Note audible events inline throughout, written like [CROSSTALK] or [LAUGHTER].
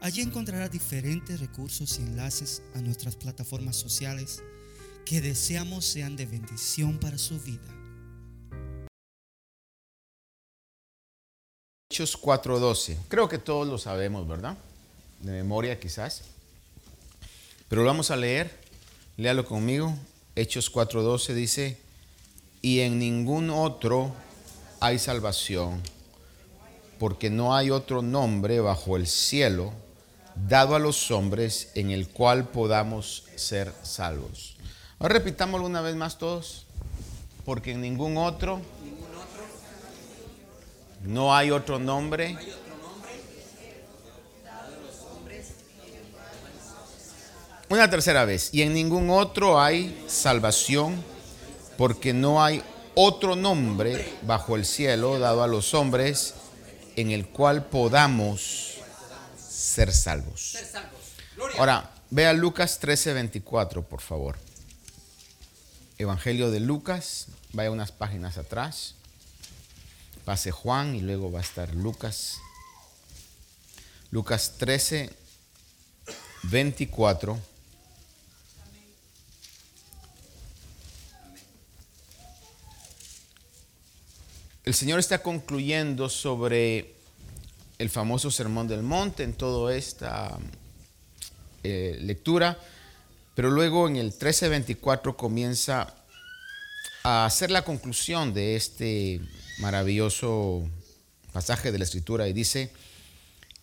Allí encontrará diferentes recursos y enlaces a nuestras plataformas sociales que deseamos sean de bendición para su vida. Hechos 4:12. Creo que todos lo sabemos, ¿verdad? De memoria quizás. Pero lo vamos a leer. Léalo conmigo. Hechos 4:12 dice, y en ningún otro hay salvación, porque no hay otro nombre bajo el cielo dado a los hombres en el cual podamos ser salvos. Ahora repitámoslo una vez más todos, porque en ningún otro, no hay otro nombre. Una tercera vez, y en ningún otro hay salvación, porque no hay otro nombre bajo el cielo dado a los hombres en el cual podamos ser salvos. Ahora, vea Lucas 13:24, por favor. Evangelio de Lucas, vaya unas páginas atrás. Pase Juan y luego va a estar Lucas. Lucas 13, 24. El Señor está concluyendo sobre el famoso Sermón del Monte en toda esta eh, lectura, pero luego en el 1324 comienza a hacer la conclusión de este maravilloso pasaje de la Escritura y dice,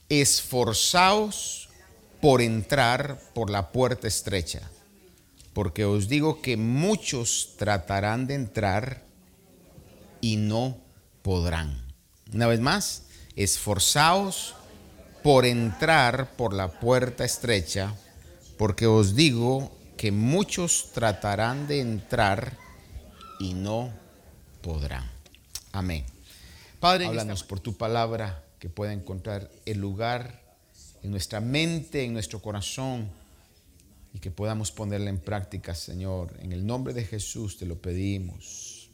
esforzaos por entrar por la puerta estrecha, porque os digo que muchos tratarán de entrar y no podrán. Una vez más, esforzaos por entrar por la puerta estrecha, porque os digo que muchos tratarán de entrar y no podrán. Amén. Padre, háblanos por tu palabra que pueda encontrar el lugar en nuestra mente, en nuestro corazón, y que podamos ponerla en práctica, Señor. En el nombre de Jesús te lo pedimos.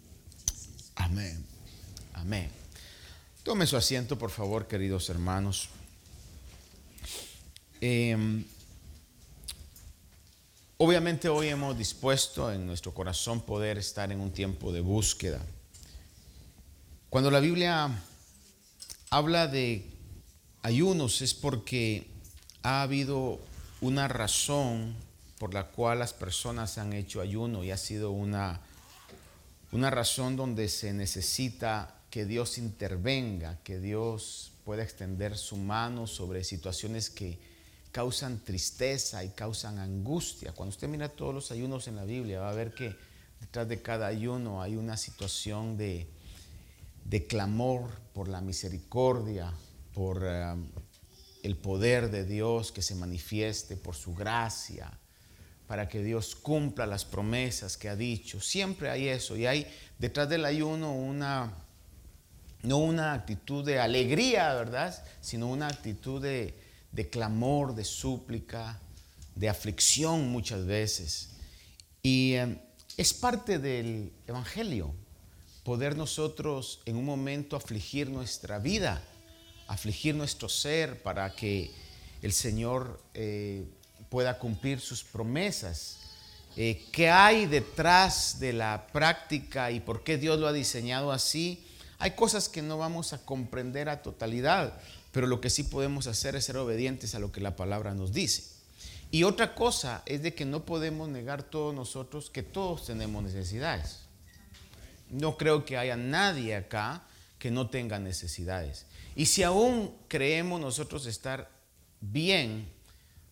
Amén. Amén. Tome su asiento, por favor, queridos hermanos. Em, obviamente hoy hemos dispuesto en nuestro corazón poder estar en un tiempo de búsqueda. Cuando la Biblia habla de ayunos es porque ha habido una razón por la cual las personas han hecho ayuno y ha sido una, una razón donde se necesita que Dios intervenga, que Dios pueda extender su mano sobre situaciones que causan tristeza y causan angustia. Cuando usted mira todos los ayunos en la Biblia, va a ver que detrás de cada ayuno hay una situación de, clamor por la misericordia, por eh, el poder de Dios que se manifieste, por su gracia, para que Dios cumpla las promesas que ha dicho. Siempre hay eso y hay detrás del ayuno una no una actitud de alegría, ¿verdad? Sino una actitud de, clamor, de súplica, de aflicción muchas veces. Y eh, es parte del Evangelio poder nosotros en un momento afligir nuestra vida, afligir nuestro ser para que el Señor eh, pueda cumplir sus promesas. Eh, ¿Qué hay detrás de la práctica y por qué Dios lo ha diseñado así? Hay cosas que no vamos a comprender a totalidad, pero lo que sí podemos hacer es ser obedientes a lo que la palabra nos dice. Y otra cosa es de que no podemos negar todos nosotros que todos tenemos necesidades. No creo que haya nadie acá que no tenga necesidades. Y si aún creemos nosotros estar bien,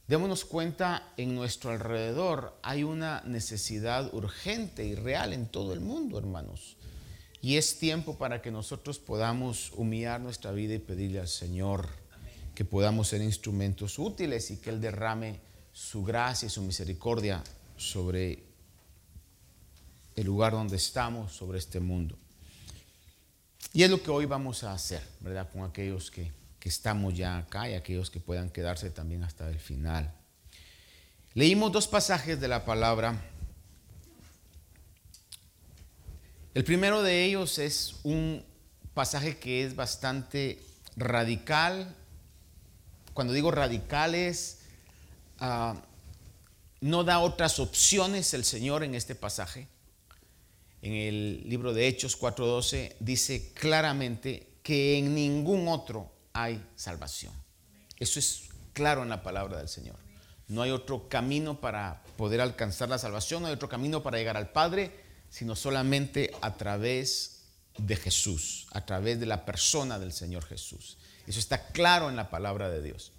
démonos cuenta en nuestro alrededor hay una necesidad urgente y real en todo el mundo, hermanos. Y es tiempo para que nosotros podamos humillar nuestra vida y pedirle al Señor que podamos ser instrumentos útiles y que Él derrame su gracia y su misericordia sobre el lugar donde estamos, sobre este mundo. Y es lo que hoy vamos a hacer, ¿verdad? Con aquellos que, que estamos ya acá y aquellos que puedan quedarse también hasta el final. Leímos dos pasajes de la palabra. El primero de ellos es un pasaje que es bastante radical. Cuando digo radicales, uh, no da otras opciones el Señor en este pasaje. En el libro de Hechos 4:12 dice claramente que en ningún otro hay salvación. Eso es claro en la palabra del Señor. No hay otro camino para poder alcanzar la salvación, no hay otro camino para llegar al Padre, sino solamente a través de Jesús, a través de la persona del Señor Jesús. Eso está claro en la palabra de Dios.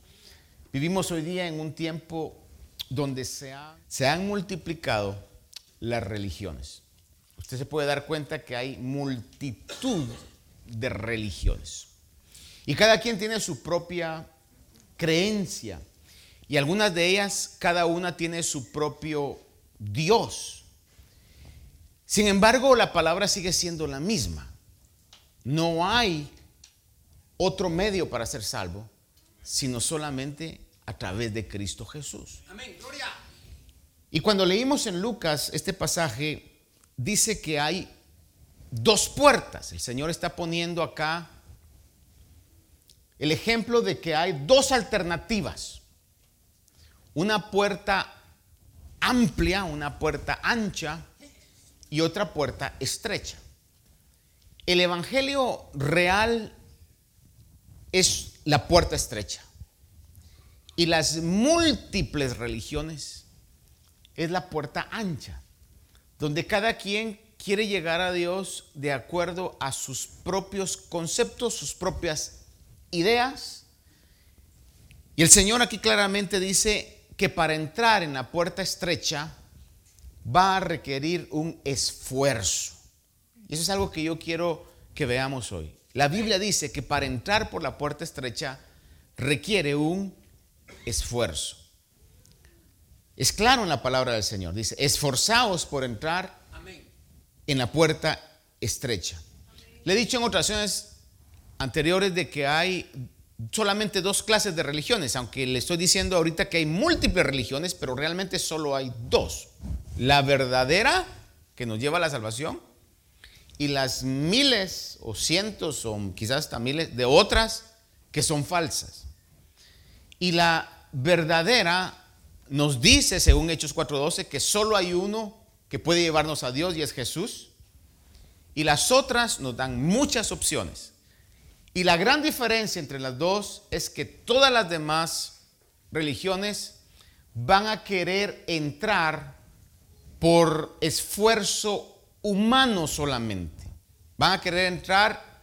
Vivimos hoy día en un tiempo donde se, han multiplicado las religiones. Usted se puede dar cuenta que hay multitud de religiones. Y cada quien tiene su propia creencia. Y algunas de ellas, cada una tiene su propio Dios. Sin embargo, la palabra sigue siendo la misma. No hay otro medio para ser salvo, sino solamente a través de Cristo Jesús. Amén, gloria. Y cuando leímos en Lucas este pasaje, dice que hay dos puertas. El Señor está poniendo acá el ejemplo de que hay dos alternativas. Una puerta amplia, una puerta ancha y otra puerta estrecha. El Evangelio real es la puerta estrecha. Y las múltiples religiones es la puerta ancha, donde cada quien quiere llegar a Dios de acuerdo a sus propios conceptos, sus propias ideas. Y el Señor aquí claramente dice que para entrar en la puerta estrecha va a requerir un esfuerzo. Y eso es algo que yo quiero que veamos hoy. La Biblia dice que para entrar por la puerta estrecha requiere un esfuerzo. Es claro en la palabra del Señor. Dice, esforzaos por entrar en la puerta estrecha. Le he dicho en ocasiones anteriores de que hay solamente dos clases de religiones, aunque le estoy diciendo ahorita que hay múltiples religiones, pero realmente solo hay dos. La verdadera, que nos lleva a la salvación, y las miles o cientos o quizás hasta miles de otras que son falsas. Y la verdadera nos dice, según Hechos 4:12, que solo hay uno que puede llevarnos a Dios y es Jesús. Y las otras nos dan muchas opciones. Y la gran diferencia entre las dos es que todas las demás religiones van a querer entrar por esfuerzo humano solamente. Van a querer entrar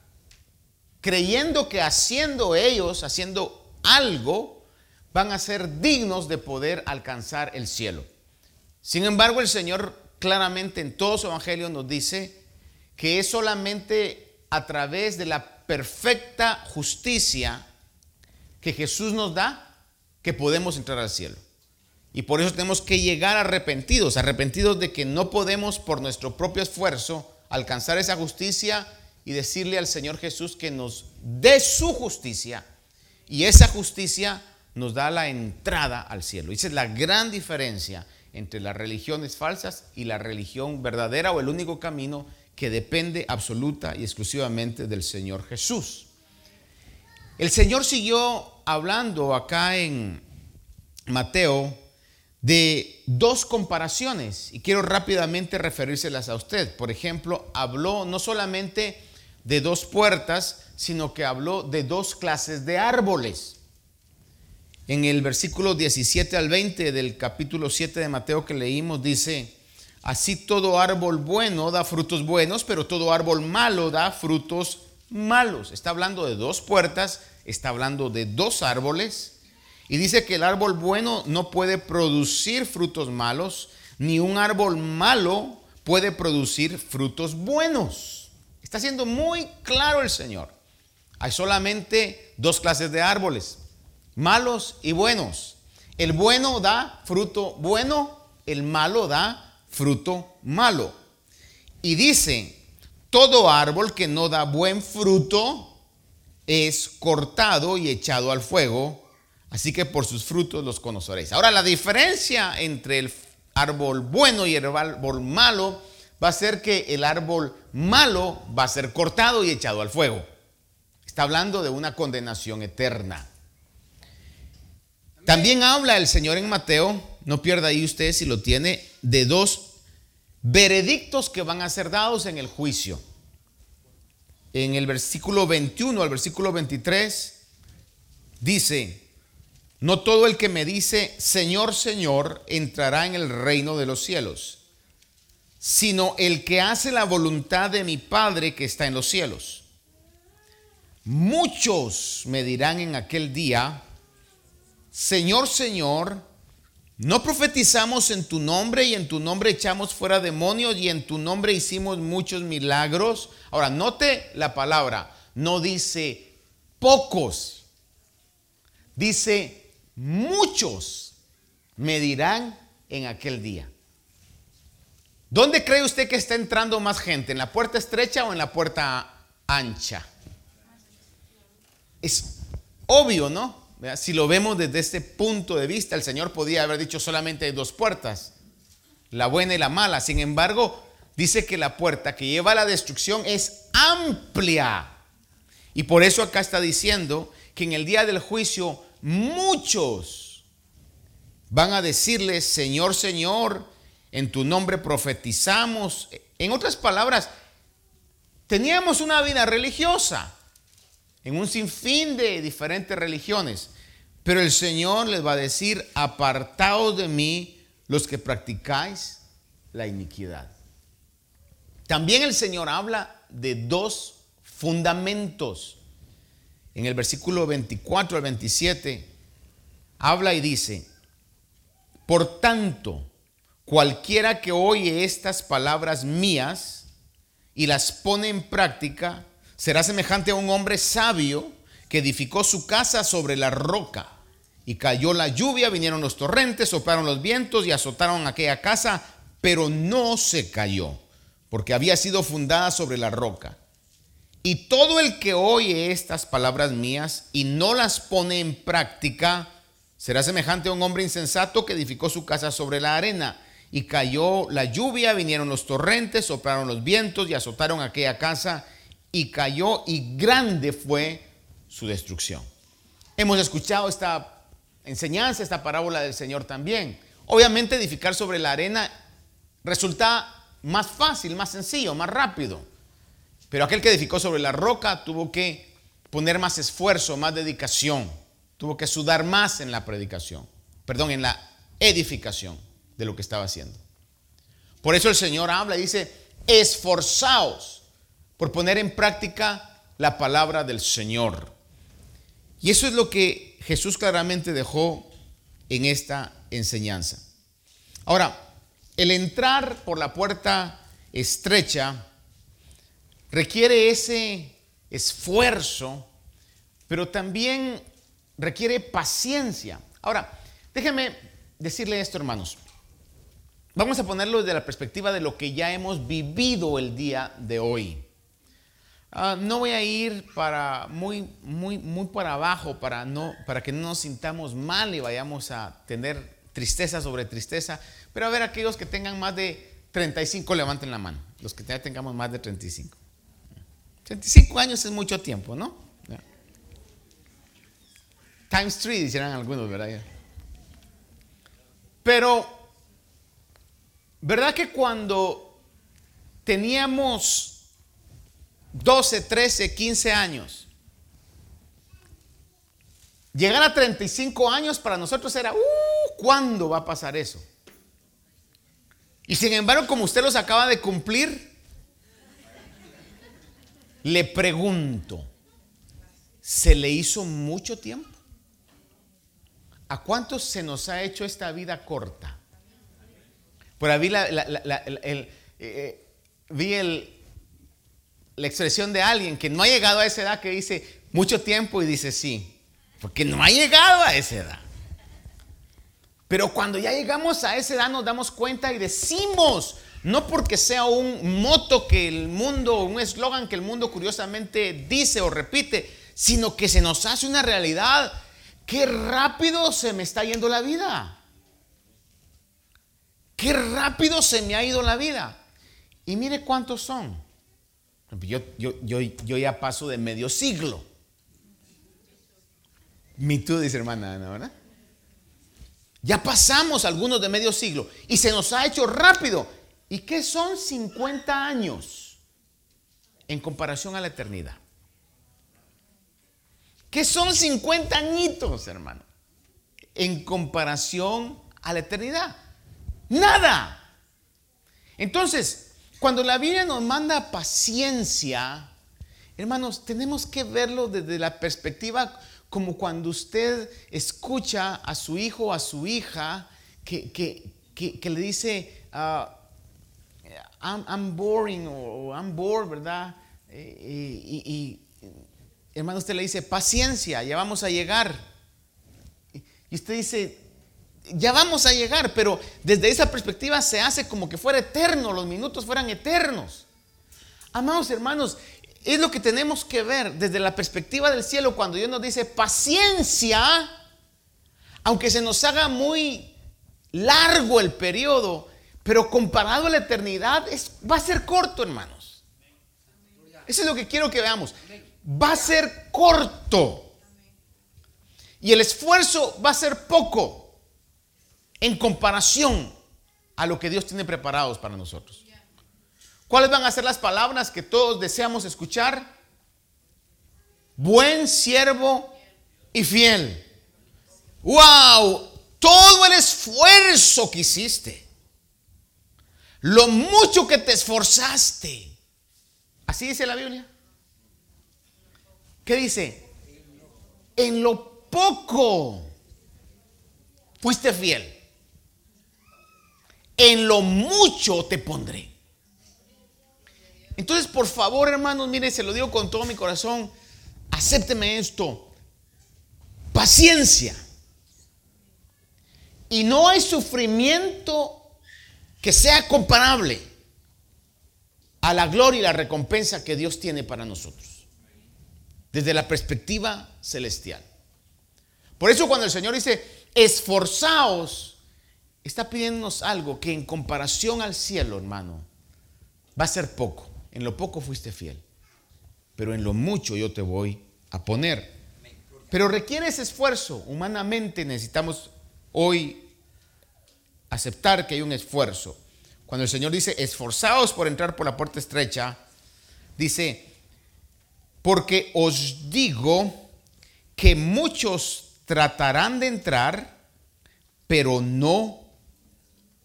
creyendo que haciendo ellos, haciendo algo, van a ser dignos de poder alcanzar el cielo. Sin embargo, el Señor claramente en todo su evangelio nos dice que es solamente a través de la perfecta justicia que Jesús nos da que podemos entrar al cielo. Y por eso tenemos que llegar arrepentidos, arrepentidos de que no podemos por nuestro propio esfuerzo alcanzar esa justicia y decirle al Señor Jesús que nos dé su justicia. Y esa justicia nos da la entrada al cielo. Esa es la gran diferencia entre las religiones falsas y la religión verdadera o el único camino que depende absoluta y exclusivamente del Señor Jesús. El Señor siguió hablando acá en Mateo de dos comparaciones y quiero rápidamente referírselas a usted. Por ejemplo, habló no solamente de dos puertas, sino que habló de dos clases de árboles en el versículo 17 al 20 del capítulo 7 de Mateo que leímos, dice, así todo árbol bueno da frutos buenos, pero todo árbol malo da frutos malos. Está hablando de dos puertas, está hablando de dos árboles, y dice que el árbol bueno no puede producir frutos malos, ni un árbol malo puede producir frutos buenos. Está siendo muy claro el Señor. Hay solamente dos clases de árboles malos y buenos. El bueno da fruto bueno, el malo da fruto malo. Y dice, todo árbol que no da buen fruto es cortado y echado al fuego, así que por sus frutos los conoceréis. Ahora, la diferencia entre el árbol bueno y el árbol malo va a ser que el árbol malo va a ser cortado y echado al fuego. Está hablando de una condenación eterna. También habla el Señor en Mateo, no pierda ahí usted si lo tiene, de dos veredictos que van a ser dados en el juicio. En el versículo 21 al versículo 23 dice, no todo el que me dice, Señor, Señor, entrará en el reino de los cielos, sino el que hace la voluntad de mi Padre que está en los cielos. Muchos me dirán en aquel día, Señor, Señor, no profetizamos en tu nombre y en tu nombre echamos fuera demonios y en tu nombre hicimos muchos milagros. Ahora, note la palabra, no dice pocos, dice muchos me dirán en aquel día. ¿Dónde cree usted que está entrando más gente? ¿En la puerta estrecha o en la puerta ancha? Es obvio, ¿no? Si lo vemos desde este punto de vista, el Señor podía haber dicho solamente hay dos puertas, la buena y la mala. Sin embargo, dice que la puerta que lleva a la destrucción es amplia. Y por eso acá está diciendo que en el día del juicio muchos van a decirle, Señor, Señor, en tu nombre profetizamos. En otras palabras, teníamos una vida religiosa en un sinfín de diferentes religiones. Pero el Señor les va a decir, apartaos de mí los que practicáis la iniquidad. También el Señor habla de dos fundamentos. En el versículo 24 al 27 habla y dice, por tanto, cualquiera que oye estas palabras mías y las pone en práctica, será semejante a un hombre sabio que edificó su casa sobre la roca. Y cayó la lluvia, vinieron los torrentes, soplaron los vientos y azotaron aquella casa, pero no se cayó, porque había sido fundada sobre la roca. Y todo el que oye estas palabras mías y no las pone en práctica, será semejante a un hombre insensato que edificó su casa sobre la arena. Y cayó la lluvia, vinieron los torrentes, soplaron los vientos y azotaron aquella casa, y cayó, y grande fue su destrucción. Hemos escuchado esta enseñanza, esta parábola del Señor también. Obviamente edificar sobre la arena resulta más fácil, más sencillo, más rápido. Pero aquel que edificó sobre la roca tuvo que poner más esfuerzo, más dedicación. Tuvo que sudar más en la predicación, perdón, en la edificación de lo que estaba haciendo. Por eso el Señor habla y dice, esforzaos por poner en práctica la palabra del Señor. Y eso es lo que Jesús claramente dejó en esta enseñanza. Ahora, el entrar por la puerta estrecha requiere ese esfuerzo, pero también requiere paciencia. Ahora, déjenme decirle esto, hermanos. Vamos a ponerlo desde la perspectiva de lo que ya hemos vivido el día de hoy. Ah, no voy a ir para muy, muy, muy para abajo para, no, para que no nos sintamos mal y vayamos a tener tristeza sobre tristeza. Pero a ver, aquellos que tengan más de 35, levanten la mano. Los que ya tengamos más de 35. 35 años es mucho tiempo, ¿no? Times 3, dijeran algunos, ¿verdad? Pero, ¿verdad que cuando teníamos 12, 13, 15 años. Llegar a 35 años para nosotros era, uh, ¿cuándo va a pasar eso? Y sin embargo, como usted los acaba de cumplir, le pregunto, ¿se le hizo mucho tiempo? ¿A cuántos se nos ha hecho esta vida corta? Por ahí eh, eh, vi el, la expresión de alguien que no ha llegado a esa edad que dice mucho tiempo y dice sí, porque no ha llegado a esa edad. Pero cuando ya llegamos a esa edad nos damos cuenta y decimos, no porque sea un moto que el mundo, un eslogan que el mundo curiosamente dice o repite, sino que se nos hace una realidad. Qué rápido se me está yendo la vida. Qué rápido se me ha ido la vida. Y mire cuántos son. Yo, ya paso de medio siglo. Mi tú dice hermana Ana, ¿verdad? Ya pasamos algunos de medio siglo y se nos ha hecho rápido. ¿Y qué son 50 años en comparación a la eternidad? ¿Qué son 50 añitos, hermano? En comparación a la eternidad. Nada. Entonces, cuando la Biblia nos manda paciencia, hermanos, tenemos que verlo desde la perspectiva como cuando usted escucha a su hijo o a su hija que, le dice, ah, I'm, boring o I'm bored, ¿verdad? Eh, y, y, hermano, usted le dice, paciencia, ya vamos a llegar. Y usted dice, ya vamos a llegar, pero desde esa perspectiva se hace como que fuera eterno, los minutos fueran eternos. Amados hermanos, es lo que tenemos que ver desde la perspectiva del cielo cuando Dios nos dice paciencia, aunque se nos haga muy largo el periodo, pero comparado a la eternidad es, va a ser corto, hermanos. Eso es lo que quiero que veamos. Va a ser corto. Y el esfuerzo va a ser poco en comparación a lo que Dios tiene preparados para nosotros. ¿Cuáles van a ser las palabras que todos deseamos escuchar? Buen siervo y fiel. ¡Wow! Todo el esfuerzo que hiciste. Lo mucho que te esforzaste. Así dice la Biblia. ¿Qué dice? En lo poco fuiste fiel en lo mucho te pondré. Entonces, por favor, hermanos, mire, se lo digo con todo mi corazón, acépteme esto. Paciencia. Y no hay sufrimiento que sea comparable a la gloria y la recompensa que Dios tiene para nosotros. Desde la perspectiva celestial. Por eso cuando el Señor dice, esforzaos está pidiéndonos algo que en comparación al cielo, hermano, va a ser poco. En lo poco fuiste fiel, pero en lo mucho yo te voy a poner. Pero requiere ese esfuerzo. Humanamente necesitamos hoy aceptar que hay un esfuerzo. Cuando el Señor dice, esforzaos por entrar por la puerta estrecha, dice, porque os digo que muchos tratarán de entrar, pero no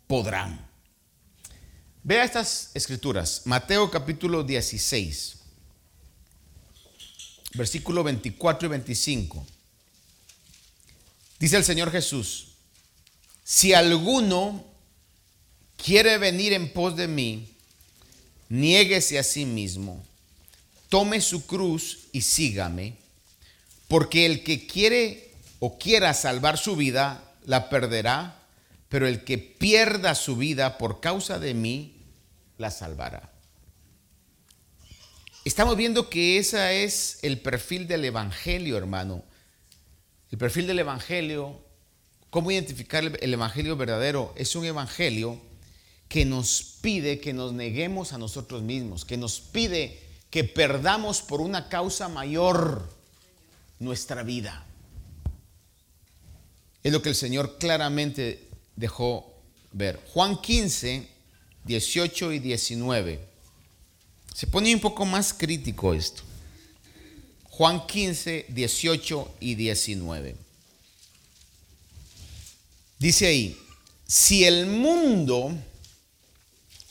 podrán. Vea estas escrituras. Mateo capítulo 16, versículo 24 y 25. Dice el Señor Jesús, si alguno quiere venir en pos de mí, niéguese a sí mismo, tome su cruz y sígame, porque el que quiere o quiera salvar su vida, la perderá pero el que pierda su vida por causa de mí, la salvará. Estamos viendo que ese es el perfil del Evangelio, hermano. El perfil del Evangelio, ¿cómo identificar el Evangelio verdadero? Es un Evangelio que nos pide que nos neguemos a nosotros mismos, que nos pide que perdamos por una causa mayor nuestra vida. Es lo que el Señor claramente dejó ver. Juan 15, 18 y 19. Se pone un poco más crítico esto. Juan 15, 18 y 19. Dice ahí, si el mundo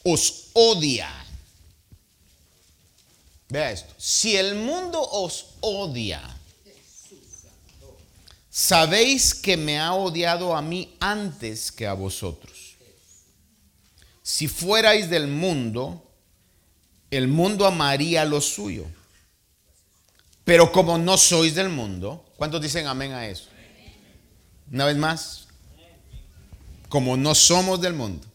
os odia, vea esto, si el mundo os odia, sabéis que me ha odiado a mí antes que a vosotros. Si fuerais del mundo, el mundo amaría lo suyo. Pero como no sois del mundo, ¿Cuántos dicen amén a eso? Una vez más, como no somos del mundo,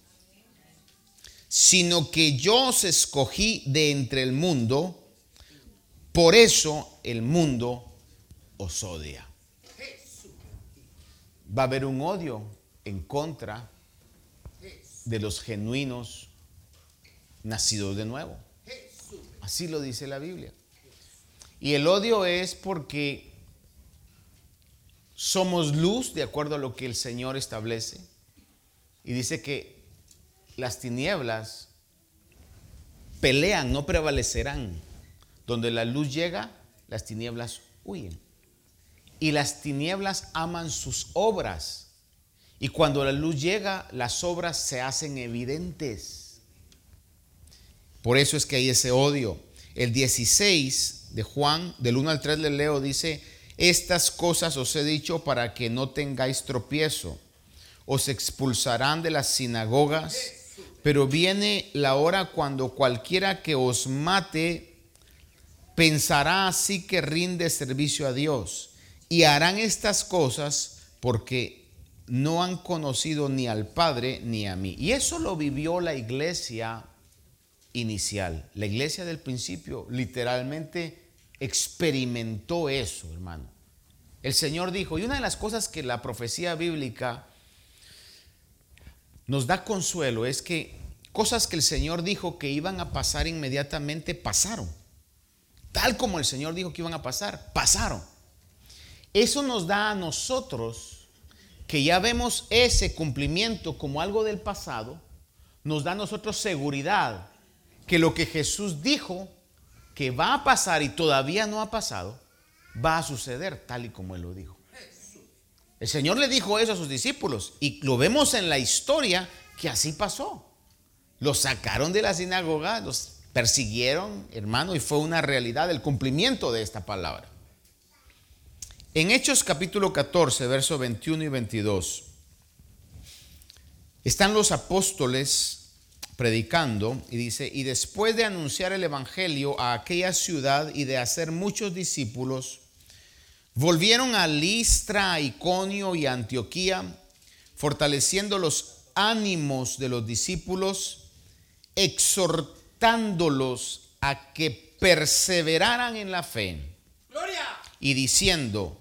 sino que yo os escogí de entre el mundo, por eso el mundo os odia. Va a haber un odio en contra de los genuinos nacidos de nuevo. Así lo dice la Biblia. Y el odio es porque somos luz de acuerdo a lo que el Señor establece. Y dice que las tinieblas pelean, no prevalecerán. Donde la luz llega, las tinieblas huyen. Y las tinieblas aman sus obras. Y cuando la luz llega, las obras se hacen evidentes. Por eso es que hay ese odio. El 16 de Juan, del 1 al 3 le leo, dice, estas cosas os he dicho para que no tengáis tropiezo. Os expulsarán de las sinagogas, pero viene la hora cuando cualquiera que os mate pensará así que rinde servicio a Dios. Y harán estas cosas porque no han conocido ni al Padre ni a mí. Y eso lo vivió la iglesia inicial. La iglesia del principio literalmente experimentó eso, hermano. El Señor dijo, y una de las cosas que la profecía bíblica nos da consuelo es que cosas que el Señor dijo que iban a pasar inmediatamente pasaron. Tal como el Señor dijo que iban a pasar, pasaron. Eso nos da a nosotros, que ya vemos ese cumplimiento como algo del pasado, nos da a nosotros seguridad que lo que Jesús dijo que va a pasar y todavía no ha pasado, va a suceder tal y como Él lo dijo. El Señor le dijo eso a sus discípulos y lo vemos en la historia que así pasó. Los sacaron de la sinagoga, los persiguieron, hermano, y fue una realidad el cumplimiento de esta palabra. En Hechos capítulo 14, versos 21 y 22, están los apóstoles predicando y dice, y después de anunciar el Evangelio a aquella ciudad y de hacer muchos discípulos, volvieron a Listra, Iconio y Antioquía, fortaleciendo los ánimos de los discípulos, exhortándolos a que perseveraran en la fe y diciendo,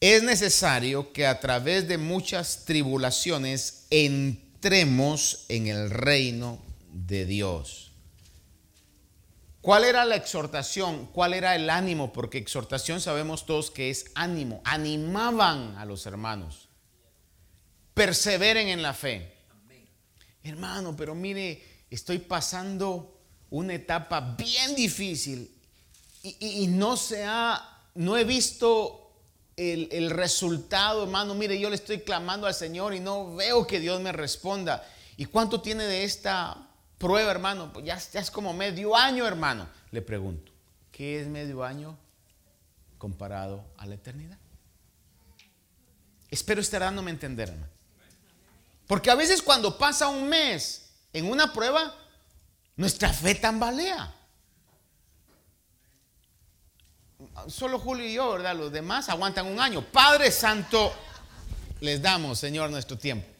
es necesario que a través de muchas tribulaciones entremos en el reino de Dios. ¿Cuál era la exhortación? ¿Cuál era el ánimo? Porque exhortación sabemos todos que es ánimo. Animaban a los hermanos. Perseveren en la fe. Hermano, pero mire, estoy pasando una etapa bien difícil y, no se ha, no he visto el, el, resultado, hermano. Mire, yo le estoy clamando al Señor y no veo que Dios me responda. ¿Y cuánto tiene de esta prueba, hermano, pues ya, es como medio año, hermano. Le pregunto, ¿qué es medio año comparado a la eternidad? Espero estar dándome a entender, hermano. Porque a veces cuando pasa un mes en una prueba, nuestra fe tambalea. Solo Julio y yo, ¿verdad? Los demás aguantan un año. Padre Santo, les damos, Señor, nuestro tiempo.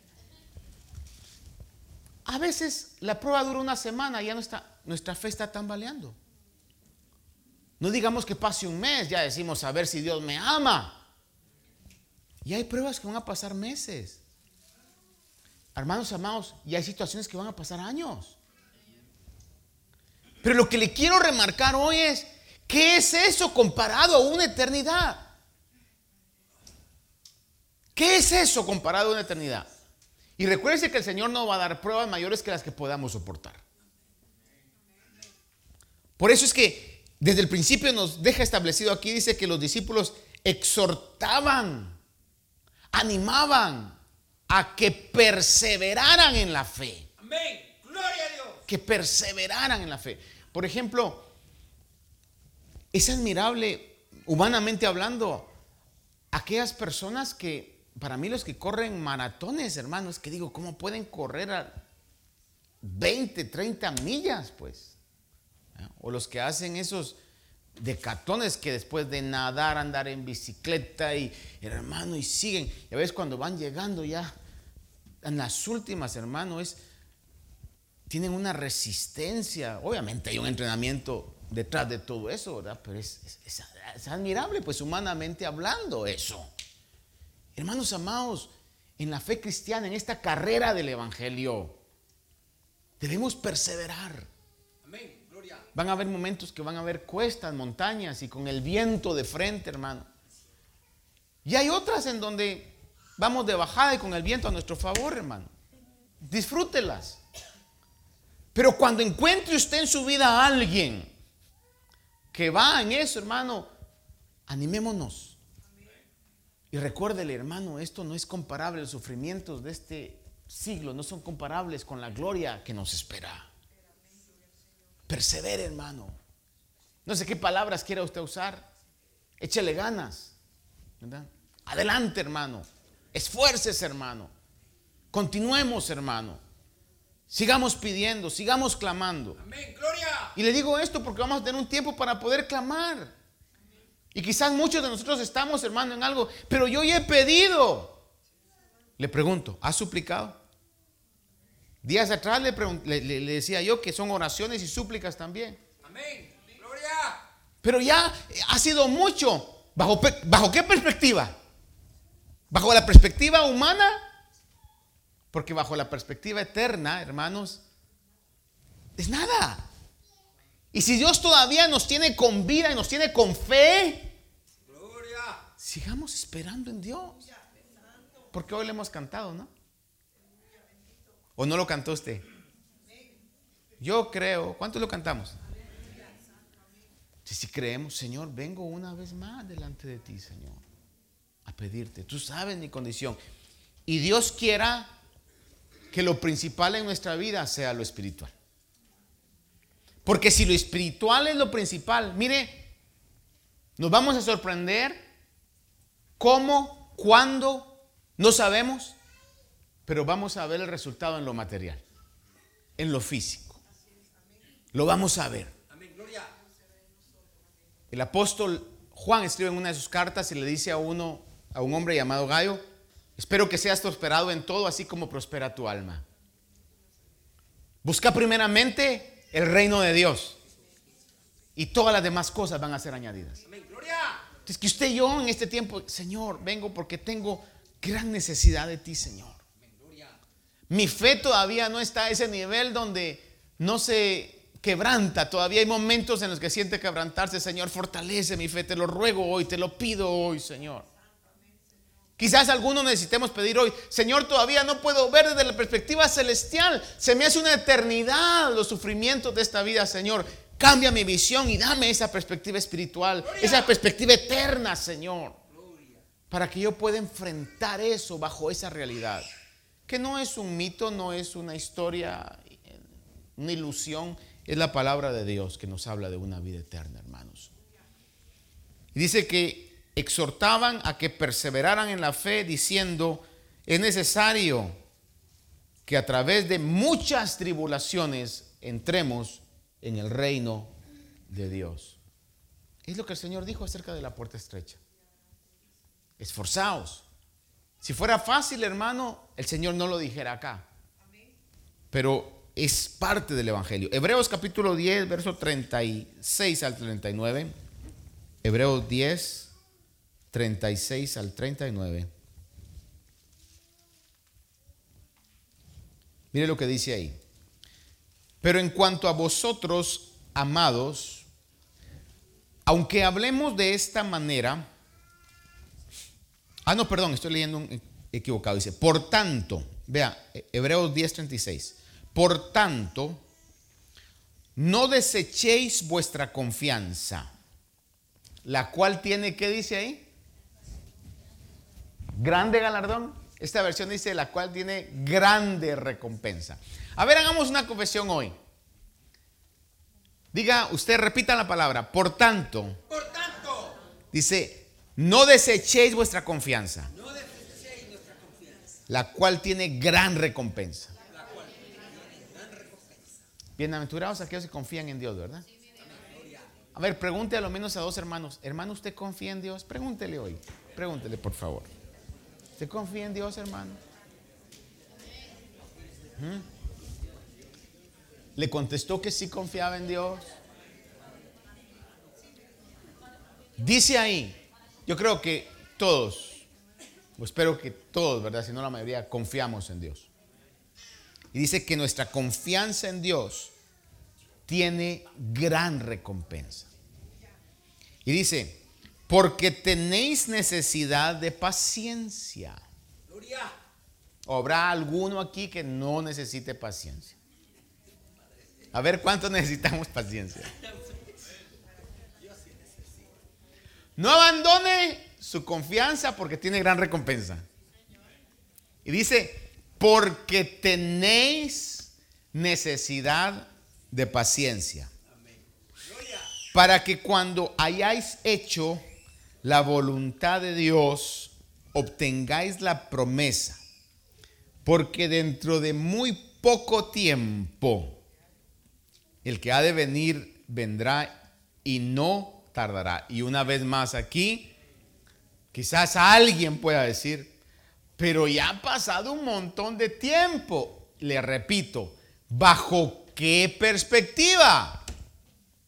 A veces la prueba dura una semana y ya nuestra, fe está tambaleando. No digamos que pase un mes, ya decimos a ver si Dios me ama. Y hay pruebas que van a pasar meses. Hermanos amados, y hay situaciones que van a pasar años. Pero lo que le quiero remarcar hoy es, ¿qué es eso comparado a una eternidad? ¿Qué es eso comparado a una eternidad? Y recuérdense que el Señor no va a dar pruebas mayores que las que podamos soportar. Por eso es que desde el principio nos deja establecido aquí, dice que los discípulos exhortaban, animaban a que perseveraran en la fe. Amén. Gloria a Dios. Que perseveraran en la fe. Por ejemplo, es admirable, humanamente hablando, aquellas personas que para mí los que corren maratones, hermanos, que digo, ¿cómo pueden correr a 20, 30 millas, pues? O los que hacen esos de catones que después de nadar, andar en bicicleta y hermano, y siguen. Y a veces cuando van llegando ya en las últimas, hermano, es tienen una resistencia. Obviamente hay un entrenamiento detrás de todo eso, ¿verdad? Pero es, es admirable, pues humanamente hablando eso. Hermanos amados, en la fe cristiana, en esta carrera del Evangelio, debemos perseverar. Van a haber momentos que van a haber cuestas, montañas y con el viento de frente, hermano. Y hay otras en donde vamos de bajada y con el viento a nuestro favor, hermano. Disfrútelas. Pero cuando encuentre usted en su vida a alguien que va en eso, hermano, animémonos. Y recuérdele, hermano, esto no es comparable, los sufrimientos de este siglo no son comparables con la gloria que nos espera. Persevere, hermano. No sé qué palabras quiera usted usar. Échele ganas. Adelante, hermano. Esfuerces, hermano. Continuemos, hermano. Sigamos pidiendo, sigamos clamando. Amén, gloria. Y le digo esto porque vamos a tener un tiempo para poder clamar. Y quizás muchos de nosotros estamos, hermano, en algo, pero yo ya he pedido. Le pregunto, ¿has suplicado? Días atrás le, decía yo que son oraciones y súplicas también. Amén, gloria. Pero ya ha sido mucho. ¿Bajo, ¿Bajo qué perspectiva? ¿Bajo la perspectiva humana? Porque bajo la perspectiva eterna, hermanos, es nada. Y si Dios todavía nos tiene con vida y nos tiene con fe, sigamos esperando en Dios. Porque hoy le hemos cantado, ¿no? ¿O no lo cantó usted? Yo creo, ¿cuánto lo cantamos? Si, si creemos, Señor, vengo una vez más delante de ti, Señor, a pedirte. Tú sabes mi condición. Y Dios quiera que lo principal en nuestra vida sea lo espiritual. Porque si lo espiritual es lo principal, mire, nos vamos a sorprender cómo, cuándo, no sabemos, pero vamos a ver el resultado en lo material, en lo físico. Lo vamos a ver. El apóstol Juan escribe en una de sus cartas y le dice a uno, a un hombre llamado Gallo, Espero que seas prosperado en todo, así como prospera tu alma. Busca primeramente el reino de Dios. Y todas las demás cosas van a ser añadidas. Es que usted y yo en este tiempo, Señor, vengo porque tengo gran necesidad de ti, Señor. Mi fe todavía no está a ese nivel donde no se quebranta. Todavía hay momentos en los que siente quebrantarse. Señor, fortalece mi fe. Te lo ruego hoy, te lo pido hoy, Señor. Quizás algunos necesitemos pedir hoy, Señor, todavía no puedo ver desde la perspectiva celestial. Se me hace una eternidad los sufrimientos de esta vida, Señor. Cambia mi visión y dame esa perspectiva espiritual, esa perspectiva eterna, Señor. Para que yo pueda enfrentar eso bajo esa realidad. Que no es un mito, no es una historia, una ilusión. Es la palabra de Dios que nos habla de una vida eterna, hermanos. Y dice que exhortaban a que perseveraran en la fe diciendo, es necesario que a través de muchas tribulaciones entremos en el reino de Dios. Es lo que el Señor dijo acerca de la puerta estrecha. Esforzaos. Si fuera fácil, hermano, el Señor no lo dijera acá. Pero es parte del Evangelio. Hebreos capítulo 10, verso 36 al 39. Hebreos 10, 36 al 39. Mire lo que dice ahí. Pero en cuanto a vosotros, amados, aunque hablemos de esta manera, ah, no, perdón, estoy leyendo un equivocado, dice, por tanto, vea, Hebreos 10:36, por tanto, no desechéis vuestra confianza, la cual tiene, ¿qué dice ahí? Grande galardón. Esta versión dice la cual tiene grande recompensa. A ver, hagamos una confesión hoy. Diga, usted repita la palabra, por tanto. Por tanto. Dice, no desechéis vuestra confianza. No desechéis vuestra confianza. La cual tiene gran recompensa. La cual tiene gran recompensa. Bienaventurados aquellos que confían en Dios, ¿verdad? A ver, pregúntele a lo menos a dos hermanos. Hermano, ¿usted confía en Dios? Pregúntele hoy. Pregúntele, por favor. ¿Usted confía en Dios, hermano? ¿Mm? ¿Le contestó que sí confiaba en Dios? Dice ahí, yo creo que todos, o espero que todos, ¿verdad? Si no la mayoría, confiamos en Dios. Y dice que nuestra confianza en Dios tiene gran recompensa. Y dice, porque tenéis necesidad de paciencia. ¿Habrá alguno aquí que no necesite paciencia? A ver, ¿cuántos necesitamos paciencia? No abandone su confianza porque tiene gran recompensa. Y dice, porque tenéis necesidad de paciencia. Para que cuando hayáis hecho la voluntad de Dios, obtengáis la promesa. Porque dentro de muy poco tiempo, el que ha de venir vendrá y no tardará. Y una vez más aquí, quizás alguien pueda decir, pero ya ha pasado un montón de tiempo. Le repito, ¿bajo qué perspectiva?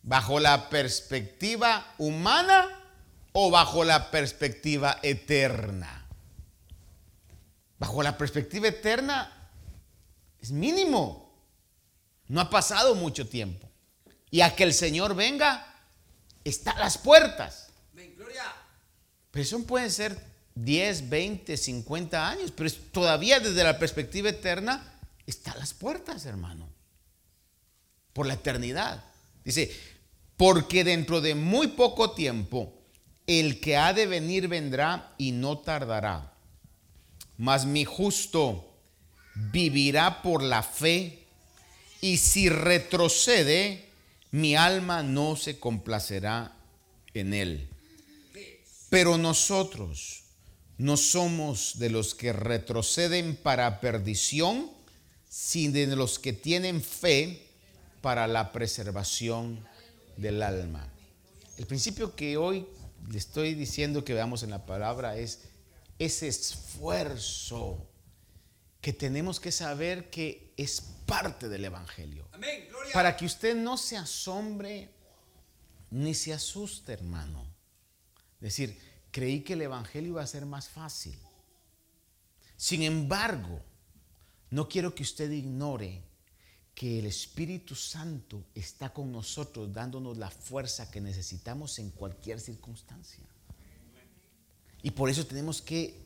¿Bajo la perspectiva humana o bajo la perspectiva eterna? Bajo la perspectiva eterna es mínimo. No ha pasado mucho tiempo. Y a que el Señor venga, está a las puertas. Pero eso pueden ser 10, 20, 50 años, pero todavía desde la perspectiva eterna está a las puertas, hermano. Por la eternidad. Dice, porque dentro de muy poco tiempo el que ha de venir vendrá y no tardará. Mas mi justo vivirá por la fe y si retrocede, mi alma no se complacerá en él. Pero nosotros no somos de los que retroceden para perdición, sino de los que tienen fe para la preservación del alma. El principio que hoy le estoy diciendo que veamos en la palabra es ese esfuerzo que tenemos que saber que es parte del Evangelio. Para que usted no se asombre ni se asuste, hermano. Es decir, creí que el Evangelio iba a ser más fácil. Sin embargo, no quiero que usted ignore que el Espíritu Santo está con nosotros dándonos la fuerza que necesitamos en cualquier circunstancia. Y por eso tenemos que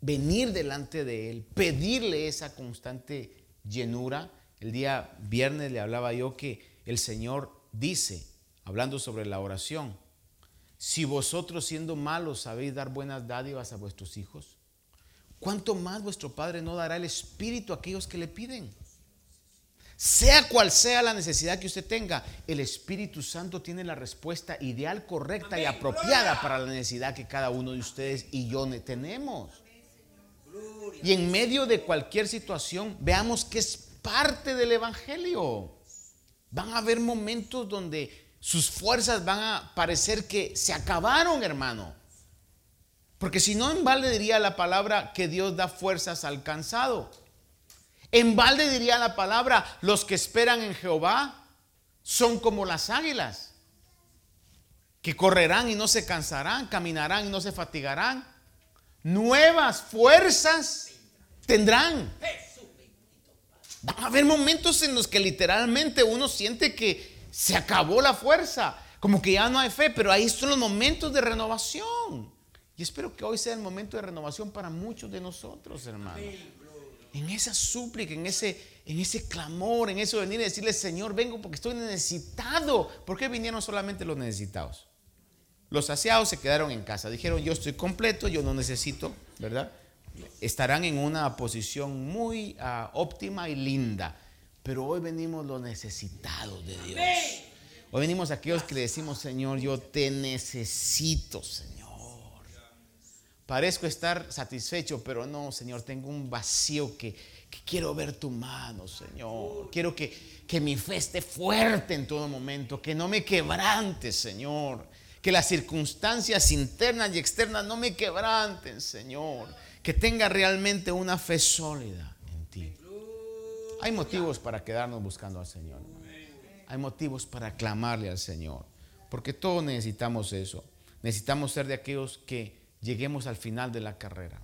venir delante de Él, pedirle esa constante llenura. El día viernes le hablaba yo que el Señor dice, hablando sobre la oración, si vosotros siendo malos sabéis dar buenas dádivas a vuestros hijos, ¿cuánto más vuestro Padre no dará el Espíritu a aquellos que le piden? Sea cual sea la necesidad que usted tenga, el Espíritu Santo tiene la respuesta ideal, correcta y apropiada para la necesidad que cada uno de ustedes y yo tenemos. Y en medio de cualquier situación, veamos que es parte del Evangelio. Van a haber momentos donde sus fuerzas van a parecer que se acabaron, hermano. Porque si no, en balde diría la palabra que Dios da fuerzas al cansado. En balde diría la palabra, los que esperan en Jehová son como las águilas, que correrán y no se cansarán, caminarán y no se fatigarán. Nuevas fuerzas tendrán. Va a haber momentos en los que literalmente uno siente que se acabó la fuerza, como que ya no hay fe, pero ahí son los momentos de renovación. Y espero que hoy sea el momento de renovación para muchos de nosotros, hermanos. En esa súplica, en ese, en ese clamor, en eso de venir y decirle, Señor, vengo porque estoy necesitado. ¿Por qué vinieron solamente los necesitados? Los saciados se quedaron en casa. Dijeron, yo estoy completo, yo no necesito, ¿verdad? estarán en una posición muy ah, óptima y linda. Pero hoy venimos los necesitados de Dios. Hoy venimos aquellos que le decimos, Señor, yo te necesito, Señor. Parezco estar satisfecho, pero no, Señor, tengo un vacío que, quiero ver tu mano, Señor. Quiero que, que mi fe esté fuerte en todo momento, que no me quebrante, Señor. Que las circunstancias internas y externas no me quebranten, Señor. Que tenga realmente una fe sólida en ti. Hay motivos para quedarnos buscando al Señor. Hay motivos para clamarle al Señor. Porque todos necesitamos eso. Necesitamos ser de aquellos que lleguemos al final de la carrera.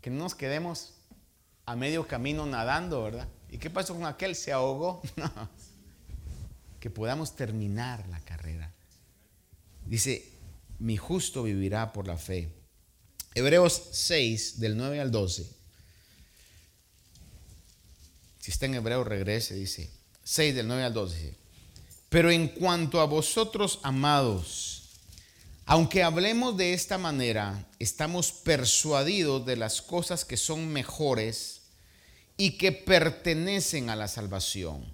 Que no nos quedemos a medio camino nadando, ¿verdad? ¿Y qué pasó con aquel? ¿Se ahogó? [LAUGHS] Que podamos terminar la carrera. Dice, mi justo vivirá por la fe. Hebreos 6, del 9 al 12. Si está en hebreo, regrese, dice. 6 del 9 al 12. Pero en cuanto a vosotros, amados, aunque hablemos de esta manera, estamos persuadidos de las cosas que son mejores y que pertenecen a la salvación.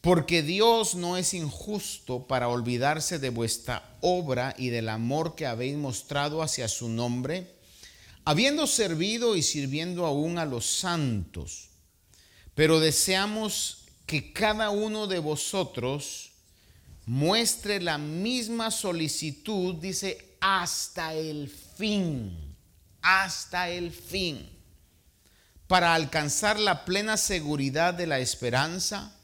Porque Dios no es injusto para olvidarse de vuestra obra y del amor que habéis mostrado hacia su nombre, habiendo servido y sirviendo aún a los santos. Pero deseamos que cada uno de vosotros muestre la misma solicitud, dice, hasta el fin, hasta el fin, para alcanzar la plena seguridad de la esperanza,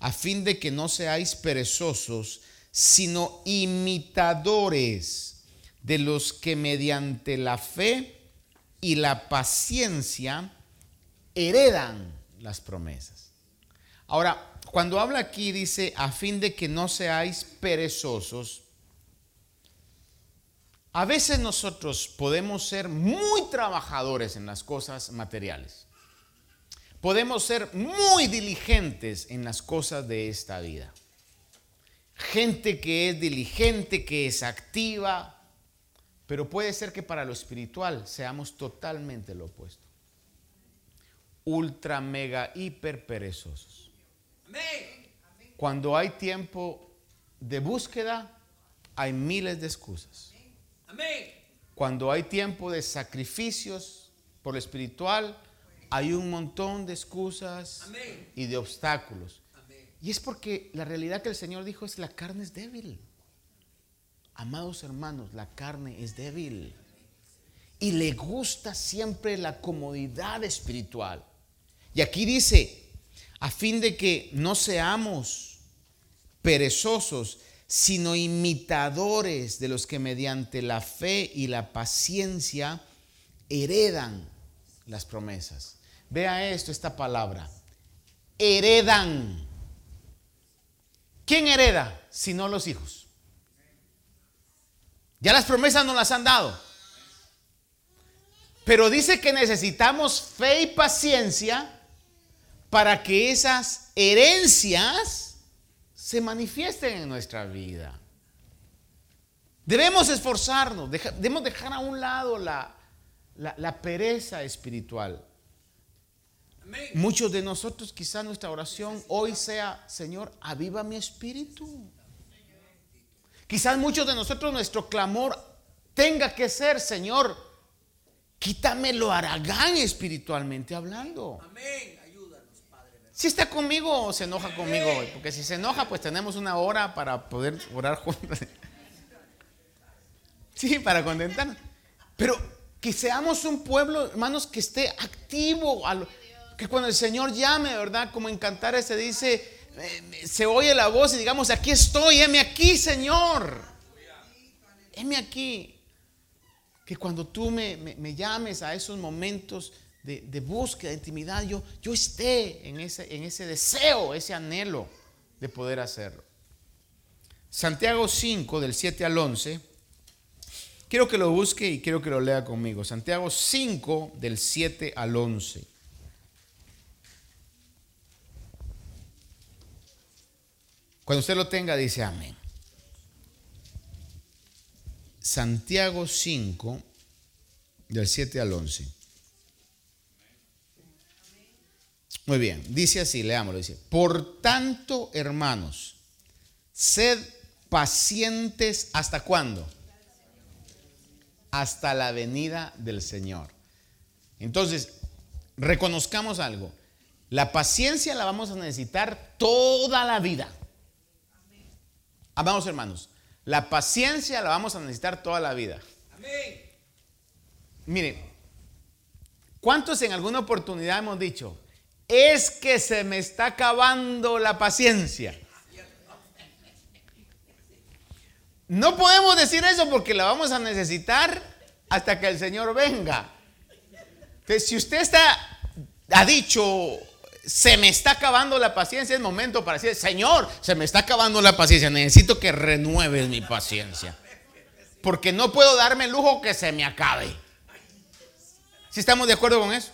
a fin de que no seáis perezosos, sino imitadores de los que mediante la fe y la paciencia heredan las promesas. Ahora, cuando habla aquí dice, a fin de que no seáis perezosos, a veces nosotros podemos ser muy trabajadores en las cosas materiales. Podemos ser muy diligentes en las cosas de esta vida. Gente que es diligente, que es activa, pero puede ser que para lo espiritual seamos totalmente lo opuesto. Ultra, mega, hiper perezosos. Cuando hay tiempo de búsqueda, hay miles de excusas. Cuando hay tiempo de sacrificios por lo espiritual, hay un montón de excusas y de obstáculos. Y es porque la realidad que el Señor dijo es la carne es débil. Amados hermanos, la carne es débil. Y le gusta siempre la comodidad espiritual. Y aquí dice, a fin de que no seamos perezosos, sino imitadores de los que mediante la fe y la paciencia heredan las promesas. Vea esto, esta palabra. Heredan. ¿Quién hereda si no los hijos? Ya las promesas nos las han dado. Pero dice que necesitamos fe y paciencia para que esas herencias se manifiesten en nuestra vida. Debemos esforzarnos, debemos dejar a un lado la, pereza espiritual. Muchos de nosotros quizá nuestra oración hoy sea, Señor, aviva mi espíritu. Quizás muchos de nosotros nuestro clamor tenga que ser, Señor, quítame lo haragán espiritualmente hablando. Amén. Si está conmigo o se enoja conmigo hoy. Porque si se enoja, pues tenemos una hora para poder orar juntos. [LAUGHS] Sí, para contentarnos. Pero que seamos un pueblo, hermanos, que esté activo. Que cuando el Señor llame, ¿verdad? Como en Cantares se dice, eh, se oye la voz y digamos, aquí estoy, heme aquí, Señor. Heme aquí. Que cuando tú me, me llames a esos momentos de, búsqueda, de intimidad, yo, yo esté en ese, en ese deseo, ese anhelo de poder hacerlo. Santiago 5, del 7 al 11. Quiero que lo busque y quiero que lo lea conmigo. Santiago 5, del 7 al 11. Cuando usted lo tenga, dice amén. Santiago 5, del 7 al 11. Muy bien, dice así, leámoslo, dice, por tanto, hermanos, sed pacientes hasta cuándo? hasta la venida del Señor. Entonces, reconozcamos algo. La paciencia la vamos a necesitar toda la vida. Vamos hermanos, la paciencia la vamos a necesitar toda la vida. Amén. Mire, ¿cuántos en alguna oportunidad hemos dicho, es que se me está acabando la paciencia? No podemos decir eso porque la vamos a necesitar hasta que el Señor venga. Entonces, si usted ha dicho, se me está acabando la paciencia, es momento para decir, Señor, se me está acabando la paciencia, necesito que renueves mi paciencia. Porque no puedo darme el lujo que se me acabe. Si estamos de acuerdo con eso?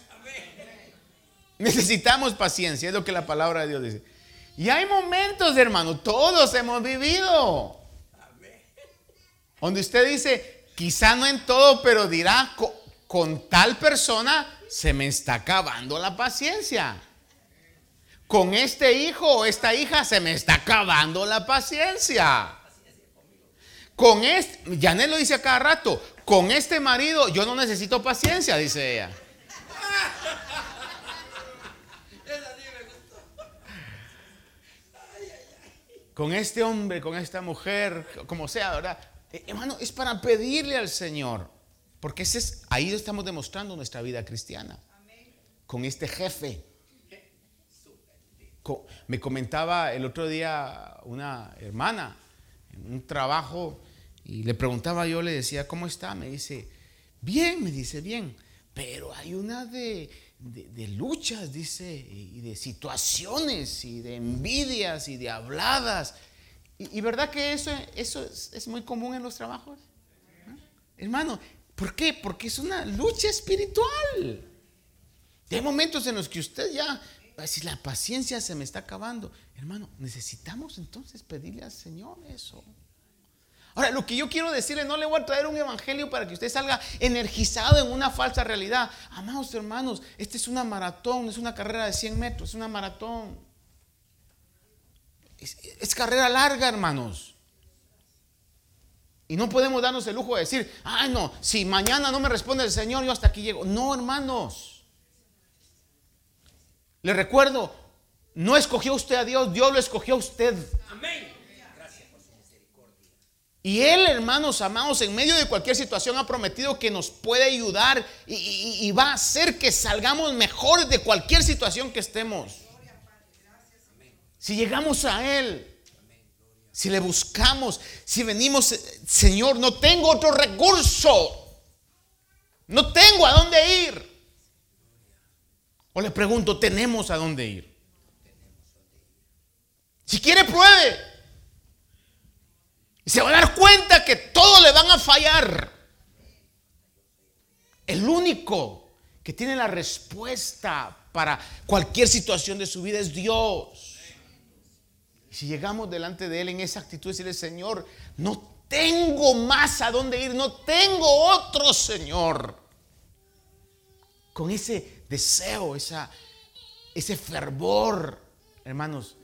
[LAUGHS] Necesitamos paciencia, es lo que la palabra de Dios dice. Y hay momentos, hermano, todos hemos vivido. Donde usted dice, quizá no en todo, pero dirá, con tal persona se me está acabando la paciencia con este hijo o esta hija se me está acabando la paciencia. Con este, Janet lo dice a cada rato, con este marido yo no necesito paciencia, dice ella. Con este hombre, con esta mujer, como sea, ¿verdad? Eh, hermano, es para pedirle al Señor, porque ese es, ahí estamos demostrando nuestra vida cristiana. Con este jefe, me comentaba el otro día una hermana en un trabajo y le preguntaba yo, le decía, ¿cómo está? Me dice, bien, me dice, bien, pero hay una de, luchas, dice, y de situaciones, y de envidias, y de habladas. Y, verdad que eso, eso es, muy común en los trabajos. Hermano, ¿por qué? Porque es una lucha espiritual. hay momentos en los que usted ya si la paciencia se me está acabando, hermano, necesitamos entonces pedirle al Señor eso. Ahora, lo que yo quiero decirle, no le voy a traer un evangelio para que usted salga energizado en una falsa realidad. Amados hermanos, esta es una maratón, es una carrera de 100 metros, es una maratón. Es, es carrera larga, hermanos. Y no podemos darnos el lujo de decir, ay no, si mañana no me responde el Señor, yo hasta aquí llego. No, hermanos. Le recuerdo, no escogió usted a Dios, Dios lo escogió a usted. Amén. Y Él, hermanos amados, en medio de cualquier situación ha prometido que nos puede ayudar y, va a hacer que salgamos mejores de cualquier situación que estemos. Si llegamos a Él, si le buscamos, si venimos, Señor, no tengo otro recurso, no tengo a dónde ir. O le pregunto, ¿tenemos a dónde ir? Si quiere, pruebe. Y se va a dar cuenta que todo le van a fallar. El único que tiene la respuesta para cualquier situación de su vida es Dios. Si llegamos delante de Él en esa actitud, decirle, Señor, no tengo más a dónde ir, no tengo otro Señor. Con ese deseo, ese fervor, hermanos,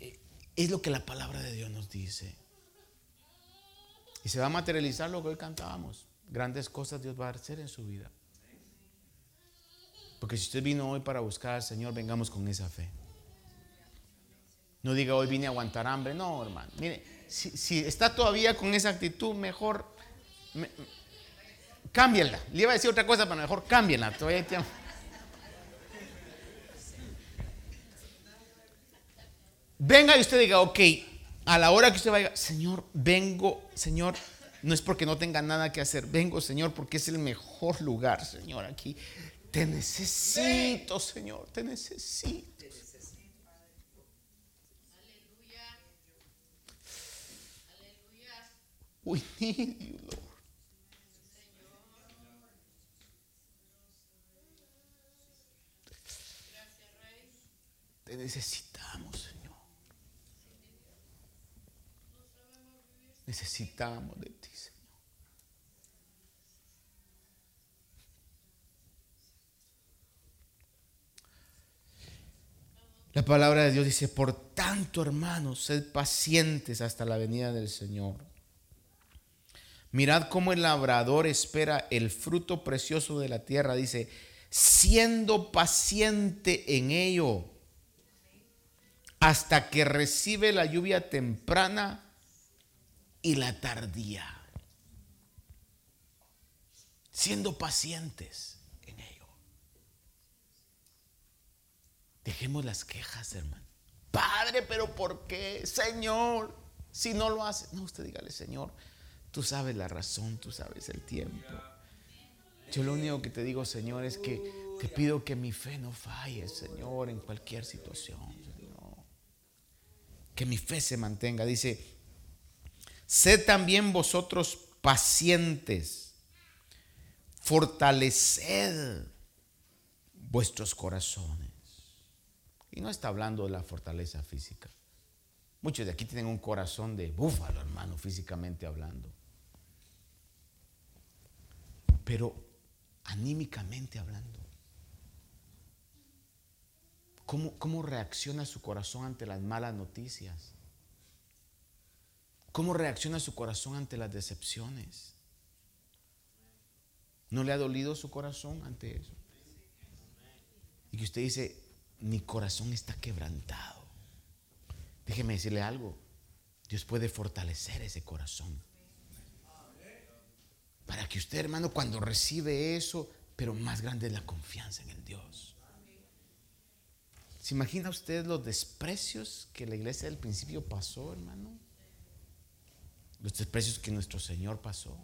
eh, es lo que la palabra de Dios nos dice. Y se va a materializar lo que hoy cantábamos. Grandes cosas Dios va a hacer en su vida. Porque si usted vino hoy para buscar al Señor, vengamos con esa fe. No diga hoy vine a aguantar hambre. No, hermano. Mire, si, está todavía con esa actitud, mejor cámbiala. Le iba a decir otra cosa, pero mejor cámbiala. Todavía hay tiempo. venga y usted diga, ok, a la hora que usted vaya, Señor, vengo, Señor, no es porque no tenga nada que hacer, vengo, Señor, porque es el mejor lugar, Señor, aquí. Te necesito, Señor, te necesito. We need you, Lord. Te necesitamos. Necesitamos de ti, Señor. La palabra de Dios dice, por tanto, hermanos, sed pacientes hasta la venida del Señor. Mirad cómo el labrador espera el fruto precioso de la tierra, dice, siendo paciente en ello hasta que recibe la lluvia temprana y la tardía. Siendo pacientes en ello. Dejemos las quejas, hermano. Padre, pero ¿por qué? Señor, si no lo hace. No, usted dígale, Señor, tú sabes la razón, tú sabes el tiempo. Yo lo único que te digo, Señor, es que te pido que mi fe no falle, Señor, en cualquier situación. Que mi fe se mantenga. Dice, sed también vosotros pacientes, fortaleced vuestros corazones. Y no está hablando de la fortaleza física. Muchos de aquí tienen un corazón de búfalo, hermano, físicamente hablando. Pero anímicamente hablando. ¿Cómo, ¿Cómo, reacciona su corazón ante las malas noticias? ¿Cómo reacciona su corazón ante las decepciones? ¿No le ha dolido su corazón ante eso? Y que usted dice, mi corazón está quebrantado. Déjeme decirle algo. Dios puede fortalecer ese corazón. Para que usted, hermano, cuando recibe eso, pero más grande es la confianza en el Dios. ¿Se imagina usted los desprecios que la iglesia del principio pasó, hermano? Los desprecios que nuestro Señor pasó.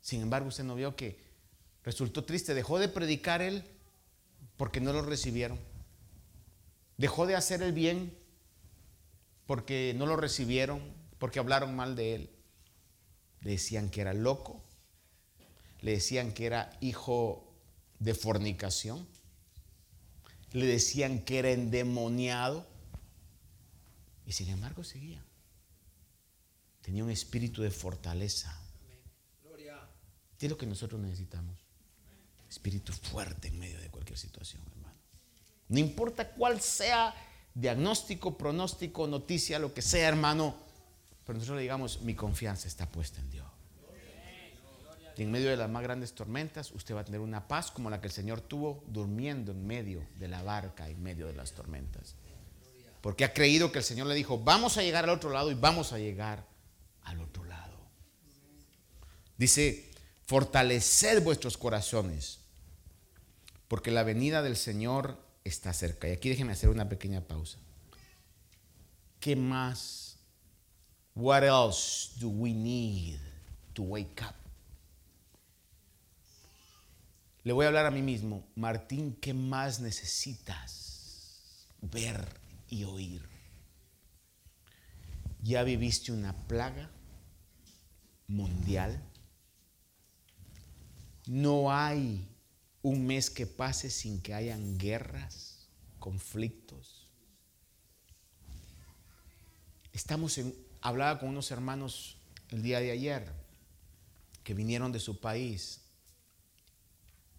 Sin embargo, usted no vio que resultó triste. Dejó de predicar él porque no lo recibieron. Dejó de hacer el bien porque no lo recibieron, porque hablaron mal de él. Le decían que era loco, le decían que era hijo de fornicación, le decían que era endemoniado y sin embargo seguía. Tenía un espíritu de fortaleza. ¿Qué es lo que nosotros necesitamos? Espíritu fuerte en medio de cualquier situación, hermano. No importa cuál sea diagnóstico, pronóstico, noticia, lo que sea, hermano. Pero nosotros le digamos, mi confianza está puesta en Dios. Y en medio de las más grandes tormentas, usted va a tener una paz como la que el Señor tuvo durmiendo en medio de la barca, en medio de las tormentas. Porque ha creído que el Señor le dijo, vamos a llegar al otro lado y vamos a llegar al otro lado. Dice, fortaleced vuestros corazones, porque la venida del Señor está cerca. Y aquí déjenme hacer una pequeña pausa. ¿Qué más? What else do we need to wake up? Le voy a hablar a mí mismo, Martín, ¿qué más necesitas ver y oír? ¿Ya viviste una plaga mundial? No hay un mes que pase sin que hayan guerras, conflictos. Estamos en, hablaba con unos hermanos el día de ayer que vinieron de su país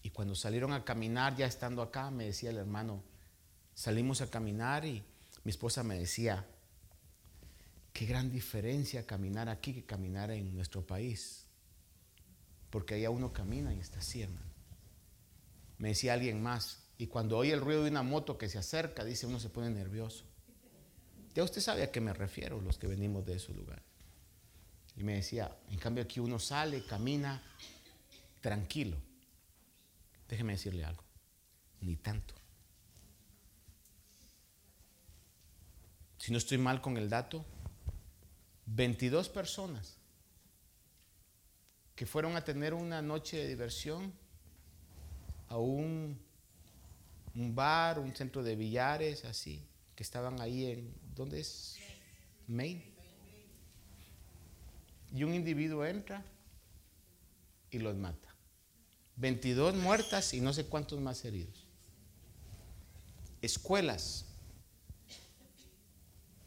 y cuando salieron a caminar, ya estando acá, me decía el hermano, salimos a caminar y mi esposa me decía, qué gran diferencia caminar aquí que caminar en nuestro país. Porque allá uno camina y está así, hermano. Me decía alguien más, y cuando oye el ruido de una moto que se acerca, dice uno se pone nervioso. Ya usted sabe a qué me refiero, los que venimos de esos lugares. Y me decía, en cambio aquí uno sale, camina tranquilo. Déjeme decirle algo, ni tanto. Si no estoy mal con el dato, 22 personas que fueron a tener una noche de diversión a un, bar, un centro de billares, así, que estaban ahí en, ¿dónde es? Maine. Y un individuo entra y los mata. 22 muertas y no sé cuántos más heridos. Escuelas.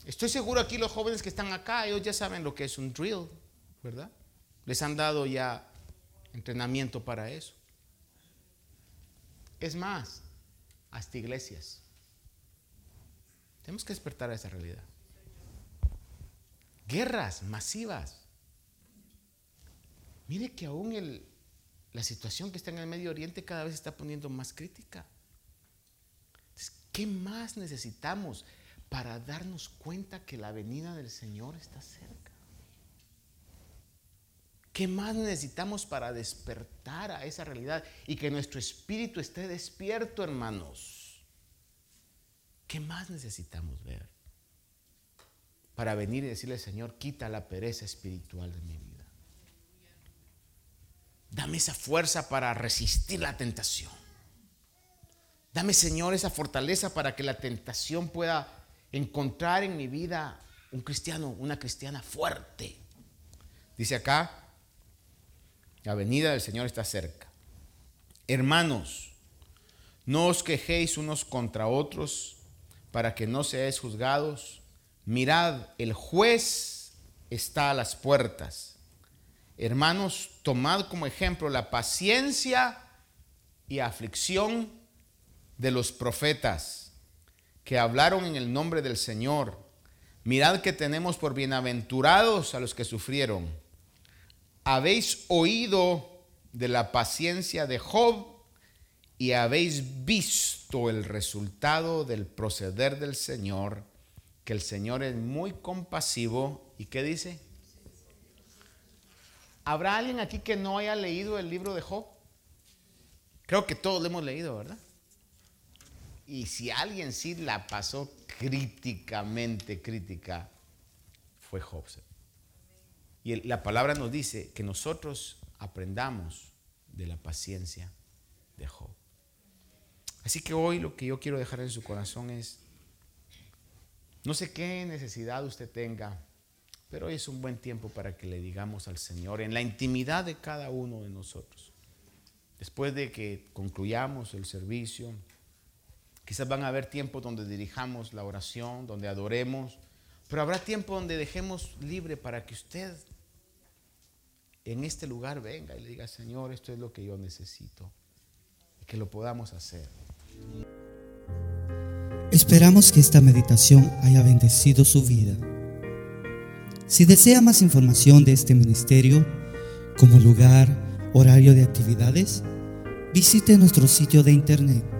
Estoy seguro aquí los jóvenes que están acá, ellos ya saben lo que es un drill, ¿verdad? Les han dado ya entrenamiento para eso. Es más, hasta iglesias. Tenemos que despertar a esa realidad. Guerras masivas. Mire que aún el, la situación que está en el Medio Oriente cada vez está poniendo más crítica. ¿Qué más necesitamos para darnos cuenta que la venida del Señor está cerca? ¿Qué más necesitamos para despertar a esa realidad y que nuestro espíritu esté despierto, hermanos? ¿Qué más necesitamos ver para venir y decirle, Señor, quita la pereza espiritual de mi vida? Dame esa fuerza para resistir la tentación. Dame, Señor, esa fortaleza para que la tentación pueda encontrar en mi vida un cristiano, una cristiana fuerte. Dice acá, la venida del Señor está cerca. Hermanos, no os quejéis unos contra otros para que no seáis juzgados. Mirad, el juez está a las puertas. Hermanos, tomad como ejemplo la paciencia y aflicción de los profetas que hablaron en el nombre del Señor. Mirad que tenemos por bienaventurados a los que sufrieron. Habéis oído de la paciencia de Job y habéis visto el resultado del proceder del Señor, que el Señor es muy compasivo. ¿Y qué dice? ¿Habrá alguien aquí que no haya leído el libro de Job? Creo que todos lo hemos leído, ¿verdad? Y si alguien sí la pasó críticamente crítica, fue Job. Y la palabra nos dice que nosotros aprendamos de la paciencia de Job. Así que hoy lo que yo quiero dejar en su corazón es, no sé qué necesidad usted tenga, pero hoy es un buen tiempo para que le digamos al Señor en la intimidad de cada uno de nosotros. Después de que concluyamos el servicio, Quizás van a haber tiempos donde dirijamos la oración, donde adoremos, pero habrá tiempo donde dejemos libre para que usted en este lugar venga y le diga, Señor, esto es lo que yo necesito, y que lo podamos hacer. Esperamos que esta meditación haya bendecido su vida. Si desea más información de este ministerio, como lugar, horario de actividades, visite nuestro sitio de internet